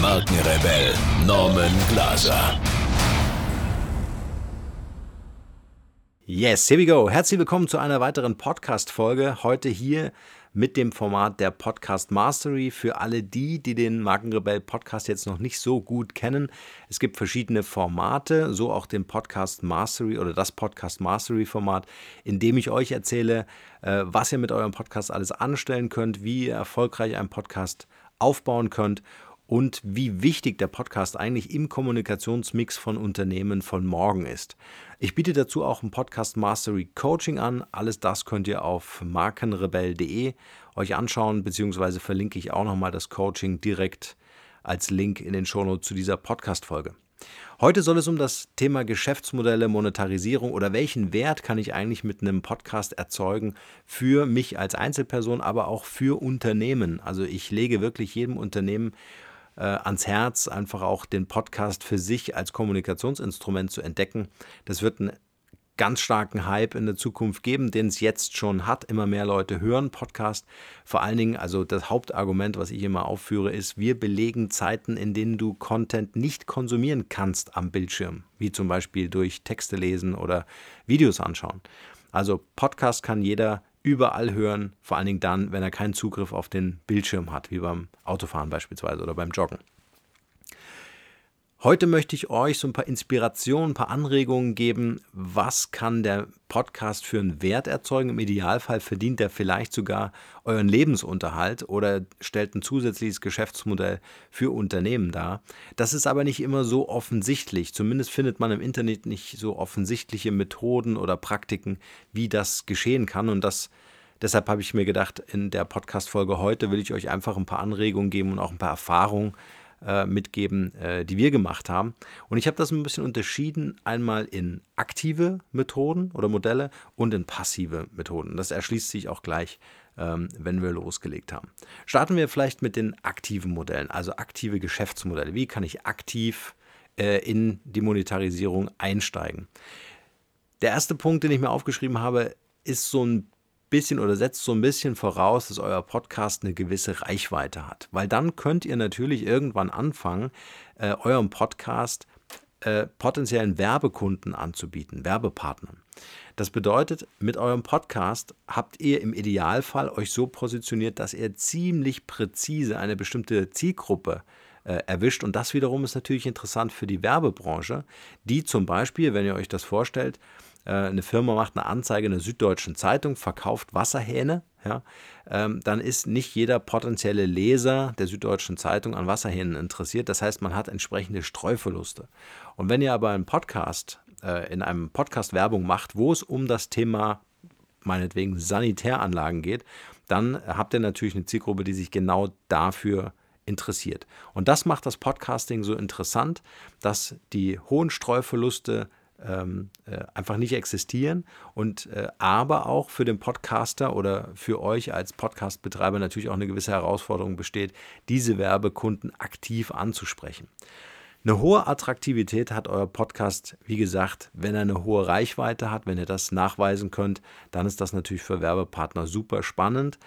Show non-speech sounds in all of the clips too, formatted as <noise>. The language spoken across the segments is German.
Markenrebell Norman Glaser. Yes, here we go. Herzlich willkommen zu einer weiteren Podcast-Folge. Heute hier mit dem Format der Podcast Mastery für alle die, die den Markenrebell Podcast jetzt noch nicht so gut kennen. Es gibt verschiedene Formate, so auch den Podcast Mastery oder das Podcast Mastery Format, in dem ich euch erzähle, äh, was ihr mit eurem Podcast alles anstellen könnt, wie ihr erfolgreich einen Podcast aufbauen könnt und wie wichtig der Podcast eigentlich im Kommunikationsmix von Unternehmen von morgen ist. Ich biete dazu auch ein Podcast Mastery Coaching an. Alles das könnt ihr auf markenrebell.de euch anschauen, beziehungsweise verlinke ich auch nochmal das Coaching direkt als Link in den Shownotes zu dieser Podcast-Folge. Heute soll es um das Thema Geschäftsmodelle, Monetarisierung oder welchen Wert kann ich eigentlich mit einem Podcast erzeugen für mich als Einzelperson, aber auch für Unternehmen. Also ich lege wirklich jedem Unternehmen äh, ans Herz, einfach auch den Podcast für sich als Kommunikationsinstrument zu entdecken. Das wird einen ganz starken Hype in der Zukunft geben, den es jetzt schon hat. Immer mehr Leute hören Podcast. Vor allen Dingen, also das Hauptargument, was ich immer aufführe, ist, wir belegen Zeiten, in denen du Content nicht konsumieren kannst am Bildschirm, wie zum Beispiel durch Texte lesen oder Videos anschauen. Also Podcast kann jeder überall hören, vor allen Dingen dann, wenn er keinen Zugriff auf den Bildschirm hat, wie beim Autofahren beispielsweise oder beim Joggen. Heute möchte ich euch so ein paar Inspirationen, ein paar Anregungen geben, was kann der Podcast für einen Wert erzeugen. Im Idealfall verdient er vielleicht sogar euren Lebensunterhalt oder stellt ein zusätzliches Geschäftsmodell für Unternehmen dar. Das ist aber nicht immer so offensichtlich. Zumindest findet man im Internet nicht so offensichtliche Methoden oder Praktiken, wie das geschehen kann. Und das Deshalb habe ich mir gedacht, in der Podcast-Folge heute will ich euch einfach ein paar Anregungen geben und auch ein paar Erfahrungen äh, mitgeben, äh, die wir gemacht haben. Und ich habe das ein bisschen unterschieden, einmal in aktive Methoden oder Modelle und in passive Methoden. Das erschließt sich auch gleich, ähm, wenn wir losgelegt haben. Starten wir vielleicht mit den aktiven Modellen, also aktive Geschäftsmodelle. Wie kann ich aktiv äh, in die Monetarisierung einsteigen? Der erste Punkt, den ich mir aufgeschrieben habe, ist so ein bisschen oder setzt so ein bisschen voraus, dass euer Podcast eine gewisse Reichweite hat. Weil dann könnt ihr natürlich irgendwann anfangen, äh, eurem Podcast äh, potenziellen Werbekunden anzubieten, Werbepartnern. Das bedeutet, mit eurem Podcast habt ihr im Idealfall euch so positioniert, dass ihr ziemlich präzise eine bestimmte Zielgruppe äh, erwischt. Und das wiederum ist natürlich interessant für die Werbebranche, die zum Beispiel, wenn ihr euch das vorstellt, eine Firma macht eine Anzeige in der Süddeutschen Zeitung, verkauft Wasserhähne, ja, ähm, dann ist nicht jeder potenzielle Leser der Süddeutschen Zeitung an Wasserhähnen interessiert. Das heißt, man hat entsprechende Streuverluste. Und wenn ihr aber einen Podcast, äh, in einem Podcast Werbung macht, wo es um das Thema meinetwegen Sanitäranlagen geht, dann habt ihr natürlich eine Zielgruppe, die sich genau dafür interessiert. Und das macht das Podcasting so interessant, dass die hohen Streuverluste ähm, äh, einfach nicht existieren und äh, aber auch für den Podcaster oder für euch als Podcastbetreiber natürlich auch eine gewisse Herausforderung besteht, diese Werbekunden aktiv anzusprechen. Eine hohe Attraktivität hat euer Podcast, wie gesagt, wenn er eine hohe Reichweite hat, wenn ihr das nachweisen könnt, dann ist das natürlich für Werbepartner super spannend.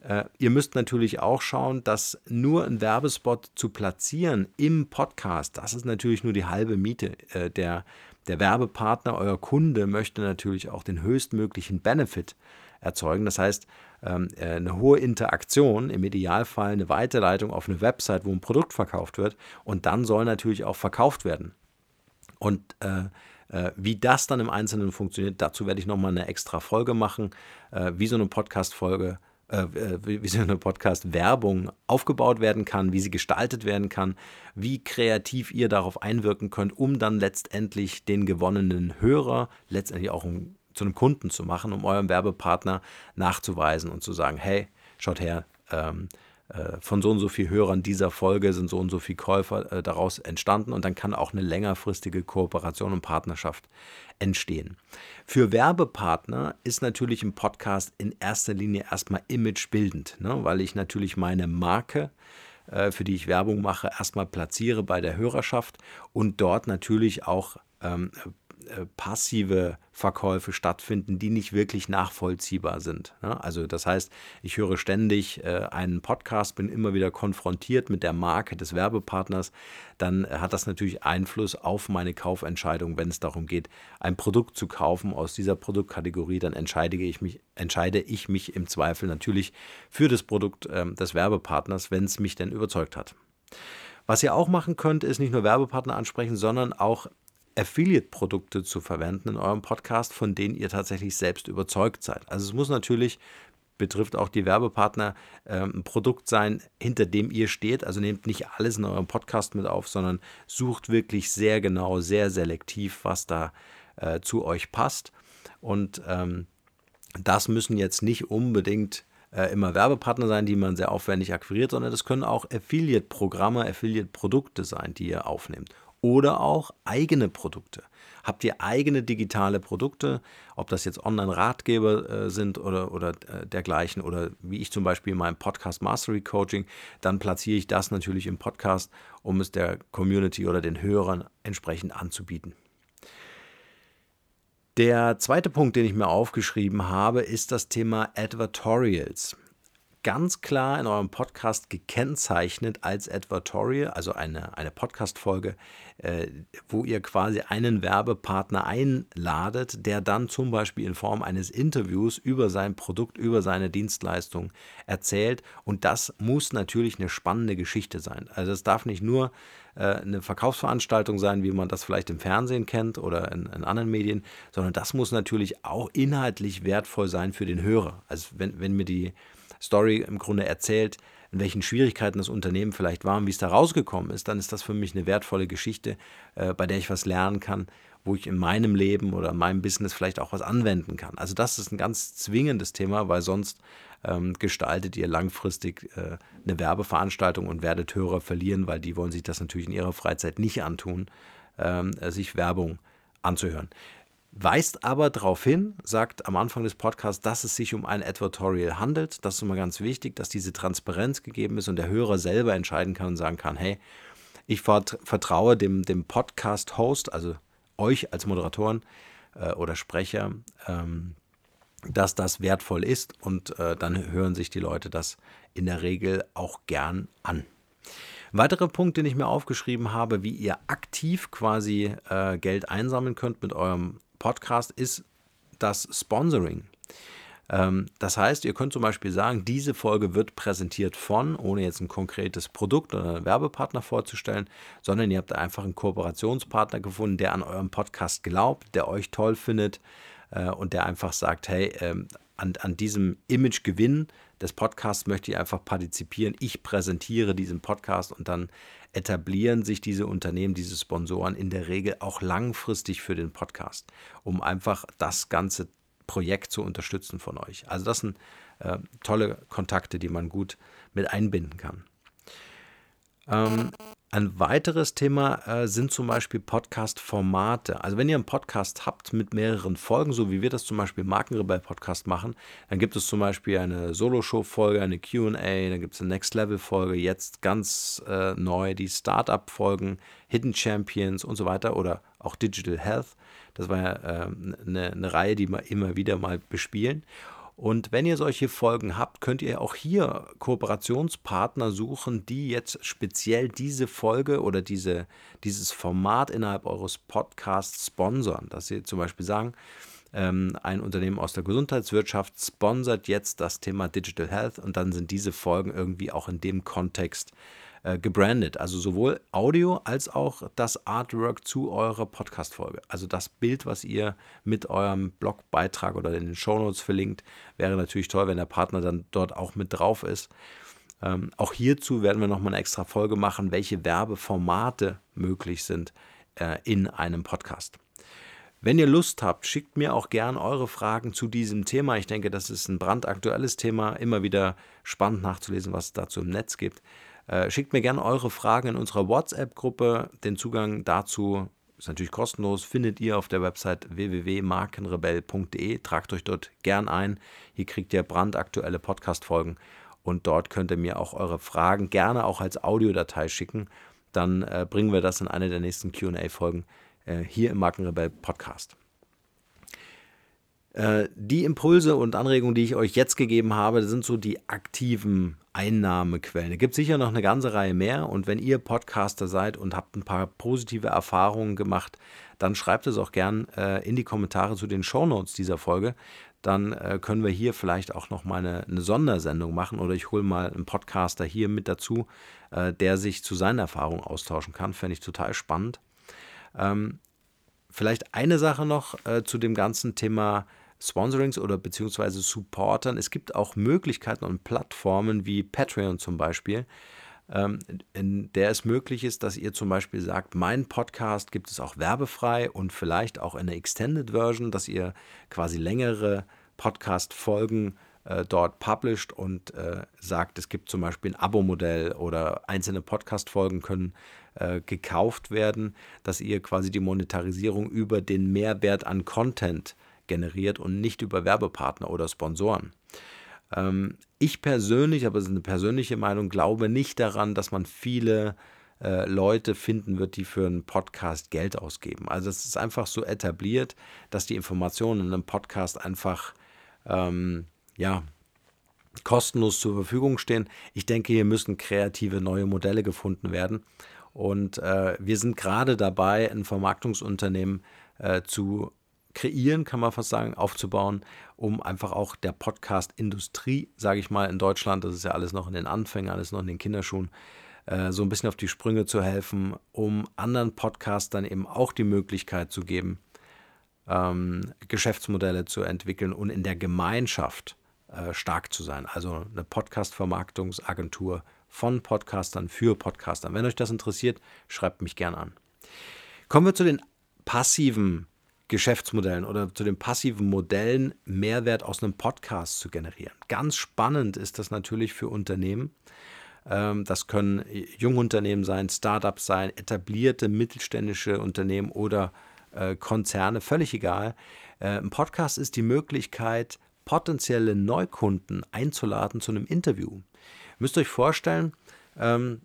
Äh, ihr müsst natürlich auch schauen, dass nur ein Werbespot zu platzieren im Podcast, das ist natürlich nur die halbe Miete äh, der der Werbepartner, euer Kunde, möchte natürlich auch den höchstmöglichen Benefit erzeugen. Das heißt, ähm, äh, eine hohe Interaktion, im Idealfall eine Weiterleitung auf eine Website, wo ein Produkt verkauft wird. Und dann soll natürlich auch verkauft werden. Und äh, äh, wie das dann im Einzelnen funktioniert, dazu werde ich nochmal eine extra Folge machen, äh, wie so eine Podcast-Folge äh, äh, wie so eine Podcast-Werbung aufgebaut werden kann, wie sie gestaltet werden kann, wie kreativ ihr darauf einwirken könnt, um dann letztendlich den gewonnenen Hörer letztendlich auch um, zu einem Kunden zu machen, um eurem Werbepartner nachzuweisen und zu sagen, hey, schaut her, ähm, äh, von so und so viel Hörern dieser Folge sind so und so viele Käufer äh, daraus entstanden und dann kann auch eine längerfristige Kooperation und Partnerschaft entstehen. Für Werbepartner ist natürlich ein Podcast in erster Linie erstmal imagebildend, ne? weil ich natürlich meine Marke äh, für die ich Werbung mache, erstmal platziere bei der Hörerschaft und dort natürlich auch ähm, äh, passive Verkäufe stattfinden, die nicht wirklich nachvollziehbar sind. Ne? Also das heißt, ich höre ständig äh, einen Podcast, bin immer wieder konfrontiert mit der Marke des Werbepartners, dann hat das natürlich Einfluss auf meine Kaufentscheidung, wenn es darum geht, ein Produkt zu kaufen aus dieser Produktkategorie, dann entscheide ich mich, entscheide ich mich im Zweifel natürlich für das Produkt ähm, des Werbepartners, wenn es mich denn überzeugt hat. Was ihr auch machen könnt, ist nicht nur Werbepartner ansprechen, sondern auch Affiliate-Produkte zu verwenden in eurem Podcast, von denen ihr tatsächlich selbst überzeugt seid. Also es muss natürlich, betrifft auch die Werbepartner, äh, ein Produkt sein, hinter dem ihr steht. Also nehmt nicht alles in eurem Podcast mit auf, sondern sucht wirklich sehr genau, sehr selektiv, was da äh, zu euch passt. Und ähm, das müssen jetzt nicht unbedingt äh, immer Werbepartner sein, die man sehr aufwendig akquiriert, sondern das können auch Affiliate-Programme, Affiliate-Produkte sein, die ihr aufnehmt oder auch eigene Produkte. Habt ihr eigene digitale Produkte, ob das jetzt Online-Ratgeber äh, sind oder, oder äh, dergleichen oder wie ich zum Beispiel in meinem Podcast Mastery Coaching, dann platziere ich das natürlich im Podcast, um es der Community oder den Hörern entsprechend anzubieten. Der zweite Punkt, den ich mir aufgeschrieben habe, ist das Thema Advertorials ganz klar in eurem Podcast gekennzeichnet als Advertorial, also eine, eine Podcast-Folge, äh, wo ihr quasi einen Werbepartner einladet, der dann zum Beispiel in Form eines Interviews über sein Produkt, über seine Dienstleistung erzählt. Und das muss natürlich eine spannende Geschichte sein. Also es darf nicht nur äh, eine Verkaufsveranstaltung sein, wie man das vielleicht im Fernsehen kennt oder in, in, anderen Medien, sondern das muss natürlich auch inhaltlich wertvoll sein für den Hörer. Also wenn, wenn mir die Story im Grunde erzählt, in welchen Schwierigkeiten das Unternehmen vielleicht war und wie es da rausgekommen ist, dann ist das für mich eine wertvolle Geschichte, äh, bei der ich was lernen kann, wo ich in meinem Leben oder in meinem Business vielleicht auch was anwenden kann. Also das ist ein ganz zwingendes Thema, weil sonst ähm, gestaltet ihr langfristig äh, eine Werbeveranstaltung und werdet Hörer verlieren, weil die wollen sich das natürlich in ihrer Freizeit nicht antun, ähm, sich Werbung anzuhören weist aber darauf hin, sagt am Anfang des Podcasts, dass es sich um ein Advertorial handelt. Das ist immer ganz wichtig, dass diese Transparenz gegeben ist und der Hörer selber entscheiden kann und sagen kann, hey, ich vertraue dem, dem Podcast-Host, also euch als Moderatoren äh, oder Sprecher, ähm, dass das wertvoll ist und äh, dann hören sich die Leute das in der Regel auch gern an. Weitere Punkt, den ich mir aufgeschrieben habe, wie ihr aktiv quasi äh, Geld einsammeln könnt mit eurem Podcast ist das Sponsoring. Ähm, das heißt, ihr könnt zum Beispiel sagen, diese Folge wird präsentiert von, ohne jetzt ein konkretes Produkt oder einen Werbepartner vorzustellen, sondern ihr habt einfach einen Kooperationspartner gefunden, der an eurem Podcast glaubt, der euch toll findet äh, und der einfach sagt, hey, ähm, an, an diesem Imagegewinn des Podcasts möchte ich einfach partizipieren. Ich präsentiere diesen Podcast und dann etablieren sich diese Unternehmen, diese Sponsoren in der Regel auch langfristig für den Podcast, um einfach das ganze Projekt zu unterstützen von euch. Also das sind äh, tolle Kontakte, die man gut mit einbinden kann. Ähm, ein weiteres Thema äh, sind zum Beispiel Podcast-Formate. Also wenn ihr einen Podcast habt mit mehreren Folgen, so wie wir das zum Beispiel Markenrebell-Podcast machen, dann gibt es zum Beispiel eine Solo-Show-Folge, eine Q&A, dann gibt es eine Next-Level-Folge, jetzt ganz äh, neu die Startup-Folgen, Hidden Champions und so weiter oder auch Digital Health. Das war ja äh, eine, eine Reihe, die wir immer wieder mal bespielen. Und wenn ihr solche Folgen habt, könnt ihr auch hier Kooperationspartner suchen, die jetzt speziell diese Folge oder diese, dieses Format innerhalb eures Podcasts sponsern. Dass sie zum Beispiel sagen, ähm, ein Unternehmen aus der Gesundheitswirtschaft sponsert jetzt das Thema Digital Health und dann sind diese Folgen irgendwie auch in dem Kontext äh, gebrandet. Also sowohl Audio als auch das Artwork zu eurer Podcast-Folge. Also das Bild, was ihr mit eurem Blogbeitrag oder in den Shownotes verlinkt, wäre natürlich toll, wenn der Partner dann dort auch mit drauf ist. Ähm, auch hierzu werden wir nochmal eine extra Folge machen, welche Werbeformate möglich sind äh, in einem Podcast. Wenn ihr Lust habt, schickt mir auch gern eure Fragen zu diesem Thema. Ich denke, das ist ein brandaktuelles Thema. Immer wieder spannend nachzulesen, was es dazu im Netz gibt. Äh, schickt mir gerne eure Fragen in unserer WhatsApp-Gruppe. Den Zugang dazu ist natürlich kostenlos, findet ihr auf der Website www.markenrebell.de. Tragt euch dort gern ein. Hier kriegt ihr brandaktuelle Podcast-Folgen und dort könnt ihr mir auch eure Fragen gerne auch als Audiodatei schicken. Dann äh, bringen wir das in eine der nächsten QA-Folgen äh, hier im Markenrebell Podcast. Äh, die Impulse und Anregungen, die ich euch jetzt gegeben habe, sind so die aktiven Einnahmequellen. Es gibt sicher noch eine ganze Reihe mehr und wenn ihr Podcaster seid und habt ein paar positive Erfahrungen gemacht, dann schreibt es auch gern äh, in die Kommentare zu den Shownotes dieser Folge. Dann äh, können wir hier vielleicht auch noch mal eine, eine Sondersendung machen oder ich hole mal einen Podcaster hier mit dazu, der sich zu seinen Erfahrungen austauschen kann. Fände ich total spannend. Ähm, vielleicht eine Sache noch zu dem ganzen Thema Sponsorings oder beziehungsweise Supportern. Es gibt auch Möglichkeiten und Plattformen wie Patreon zum Beispiel, ähm, in der es möglich ist, dass ihr zum Beispiel sagt, mein Podcast gibt es auch werbefrei und vielleicht auch in der Extended Version, dass ihr quasi längere Podcast-Folgen äh, dort published und äh, sagt, es gibt zum Beispiel ein Abo-Modell oder einzelne Podcast-Folgen können äh, gekauft werden, dass ihr quasi die Monetarisierung über den Mehrwert an Content generiert und nicht über Werbepartner oder Sponsoren. Ähm, ich persönlich, aber es ist eine persönliche Meinung, glaube nicht daran, dass man viele äh, Leute finden wird, die für einen Podcast Geld ausgeben. Also es ist einfach so etabliert, dass die Informationen in einem Podcast einfach ähm, ja, kostenlos zur Verfügung stehen. Ich denke, hier müssen kreative neue Modelle gefunden werden. Und äh, wir sind gerade dabei, ein Vermarktungsunternehmen äh, zu kreieren, kann man fast sagen, aufzubauen, um einfach auch der Podcast-Industrie, sage ich mal, in Deutschland, das ist ja alles noch in den Anfängen, alles noch in den Kinderschuhen, äh, so ein bisschen auf die Sprünge zu helfen, um anderen Podcastern eben auch die Möglichkeit zu geben, ähm, Geschäftsmodelle zu entwickeln und in der Gemeinschaft äh, stark zu sein. Also eine Podcast-Vermarktungsagentur von Podcastern für Podcastern. Wenn euch das interessiert, schreibt mich gern an. Kommen wir zu den passiven Geschäftsmodellen oder zu den passiven Modellen, Mehrwert aus einem Podcast zu generieren. Ganz spannend ist das natürlich für Unternehmen. Ähm, das können Jungunternehmen sein, Startups sein, etablierte mittelständische Unternehmen oder äh, Konzerne, völlig egal. Äh, ein Podcast ist die Möglichkeit, potenzielle Neukunden einzuladen zu einem Interview. Ihr müsst euch vorstellen, ähm,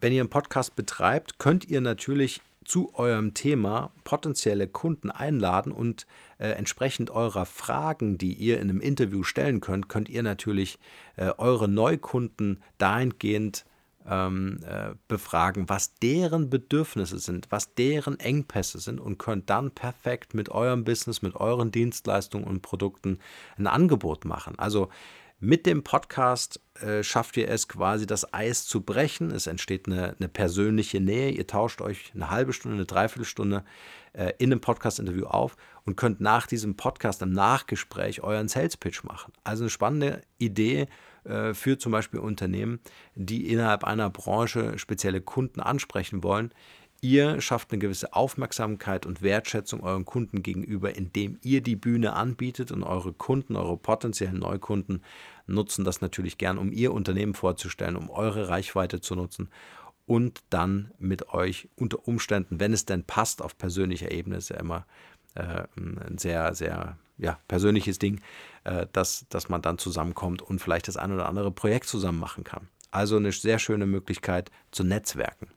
wenn ihr einen Podcast betreibt, könnt ihr natürlich zu eurem Thema potenzielle Kunden einladen und äh, entsprechend eurer Fragen, die ihr in einem Interview stellen könnt, könnt ihr natürlich äh, eure Neukunden dahingehend ähm, äh, befragen, was deren Bedürfnisse sind, was deren Engpässe sind und könnt dann perfekt mit eurem Business, mit euren Dienstleistungen und Produkten ein Angebot machen. Also mit dem Podcast äh, schafft ihr es quasi, das Eis zu brechen. Es entsteht eine, eine, persönliche Nähe. Ihr tauscht euch eine halbe Stunde, eine Dreiviertelstunde äh, in einem Podcast-Interview auf und könnt nach diesem Podcast im Nachgespräch euren Sales-Pitch machen. Also eine spannende Idee äh, für zum Beispiel Unternehmen, die innerhalb einer Branche spezielle Kunden ansprechen wollen. Ihr schafft eine gewisse Aufmerksamkeit und Wertschätzung euren Kunden gegenüber, indem ihr die Bühne anbietet und eure Kunden, eure potenziellen Neukunden nutzen das natürlich gern, um ihr Unternehmen vorzustellen, um eure Reichweite zu nutzen und dann mit euch unter Umständen, wenn es denn passt, auf persönlicher Ebene ist ja immer äh, ein sehr, sehr ja, persönliches Ding, äh, dass, dass man dann zusammenkommt und vielleicht das ein oder andere Projekt zusammen machen kann. Also eine sehr schöne Möglichkeit zu netzwerken.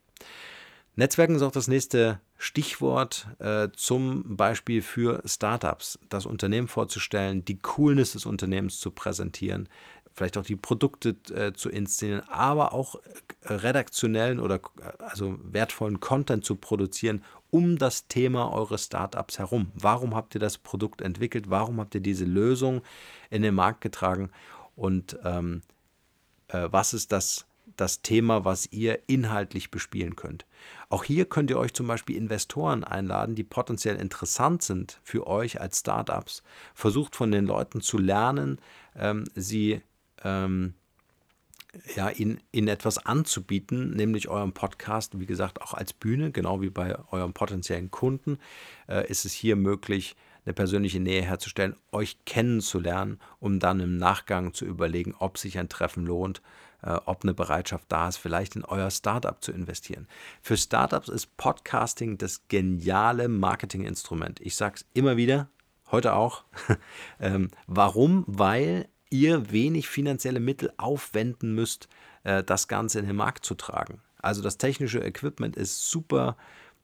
Netzwerken ist auch das nächste Stichwort äh, zum Beispiel für Startups, das Unternehmen vorzustellen, die Coolness des Unternehmens zu präsentieren, vielleicht auch die Produkte äh, zu inszenieren, aber auch äh, redaktionellen oder äh, also wertvollen Content zu produzieren um das Thema eures Startups herum. Warum habt ihr das Produkt entwickelt? Warum habt ihr diese Lösung in den Markt getragen? Und ähm, äh, was ist das das Thema, was ihr inhaltlich bespielen könnt. Auch hier könnt ihr euch zum Beispiel Investoren einladen, die potenziell interessant sind für euch als Startups. Versucht von den Leuten zu lernen, ähm, sie ähm, ja, ihnen, ihnen etwas anzubieten, nämlich eurem Podcast, wie gesagt, auch als Bühne, genau wie bei eurem potenziellen Kunden, äh, ist es hier möglich, eine persönliche Nähe herzustellen, euch kennenzulernen, um dann im Nachgang zu überlegen, ob sich ein Treffen lohnt, ob eine Bereitschaft da ist, vielleicht in euer Startup zu investieren. Für Startups ist Podcasting das geniale Marketinginstrument. Ich sage es immer wieder, heute auch. <laughs> ähm, warum? Weil ihr wenig finanzielle Mittel aufwenden müsst, äh, das Ganze in den Markt zu tragen. Also das technische Equipment ist super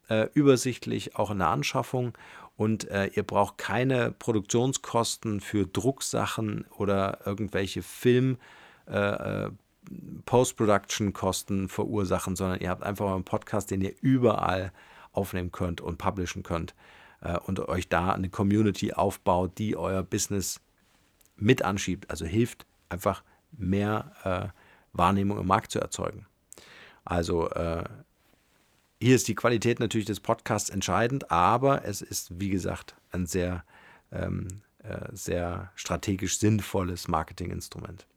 äh, übersichtlich, auch in der Anschaffung. Und äh, ihr braucht keine Produktionskosten für Drucksachen oder irgendwelche Film. Post-Production-Kosten verursachen, sondern ihr habt einfach einen Podcast, den ihr überall aufnehmen könnt und publishen könnt äh, und euch da eine Community aufbaut, die euer Business mit anschiebt, also hilft einfach mehr äh, Wahrnehmung im Markt zu erzeugen. Also äh, hier ist die Qualität natürlich des Podcasts entscheidend, aber es ist, wie gesagt, ein sehr, ähm, äh, sehr strategisch sinnvolles Marketinginstrument.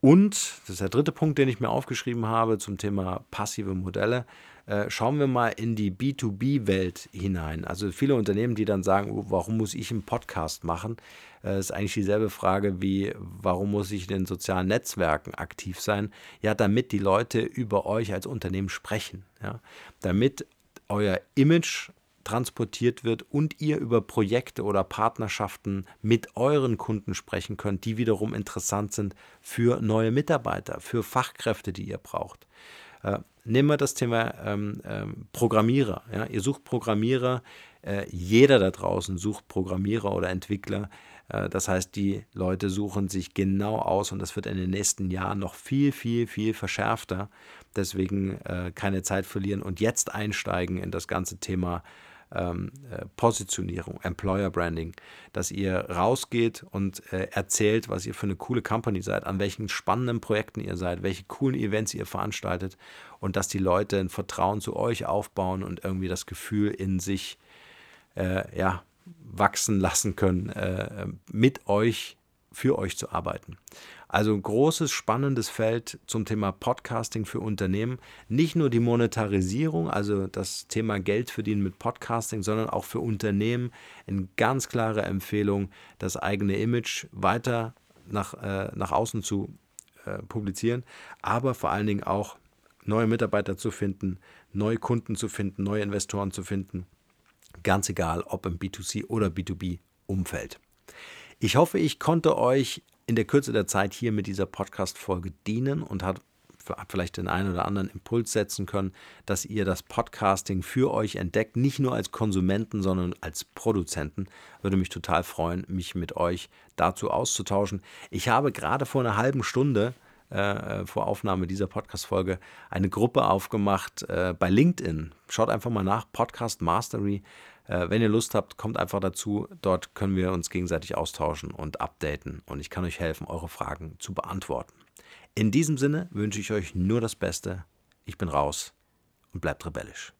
Und, das ist der dritte Punkt, den ich mir aufgeschrieben habe zum Thema passive Modelle, äh, schauen wir mal in die B2B-Welt hinein. Also viele Unternehmen, die dann sagen, oh, warum muss ich einen Podcast machen? äh, ist eigentlich dieselbe Frage wie, warum muss ich in den sozialen Netzwerken aktiv sein? Ja, damit die Leute über euch als Unternehmen sprechen. Ja? Damit euer Image transportiert wird und ihr über Projekte oder Partnerschaften mit euren Kunden sprechen könnt, die wiederum interessant sind für neue Mitarbeiter, für Fachkräfte, die ihr braucht. Äh, nehmen wir das Thema ähm, ähm, Programmierer. Ja? Ihr sucht Programmierer, äh, jeder da draußen sucht Programmierer oder Entwickler. Äh, das heißt, die Leute suchen sich genau aus und das wird in den nächsten Jahren noch viel, viel, viel verschärfter. Deswegen äh, keine Zeit verlieren und jetzt einsteigen in das ganze Thema ähm, äh, Positionierung, Employer Branding, dass ihr rausgeht und äh, erzählt, was ihr für eine coole Company seid, an welchen spannenden Projekten ihr seid, welche coolen Events ihr veranstaltet und dass die Leute ein Vertrauen zu euch aufbauen und irgendwie das Gefühl in sich äh, ja, wachsen lassen können, äh, mit euch, für euch zu arbeiten. Also ein großes, spannendes Feld zum Thema Podcasting für Unternehmen. Nicht nur die Monetarisierung, also das Thema Geld verdienen mit Podcasting, sondern auch für Unternehmen eine ganz klare Empfehlung, das eigene Image weiter nach, äh, nach außen zu äh, publizieren, aber vor allen Dingen auch neue Mitarbeiter zu finden, neue Kunden zu finden, neue Investoren zu finden. Ganz egal, ob im B2C oder B2B-Umfeld. Ich hoffe, ich konnte euch in der Kürze der Zeit hier mit dieser Podcast-Folge dienen und hat vielleicht den einen oder anderen Impuls setzen können, dass ihr das Podcasting für euch entdeckt, nicht nur als Konsumenten, sondern als Produzenten. Würde mich total freuen, mich mit euch dazu auszutauschen. Ich habe gerade vor einer halben Stunde äh, vor Aufnahme dieser Podcast-Folge eine Gruppe aufgemacht äh, bei LinkedIn. Schaut einfach mal nach, Podcast Mastery. Äh, wenn ihr Lust habt, kommt einfach dazu. Dort können wir uns gegenseitig austauschen und updaten und ich kann euch helfen, eure Fragen zu beantworten. In diesem Sinne wünsche ich euch nur das Beste. Ich bin raus und bleibt rebellisch.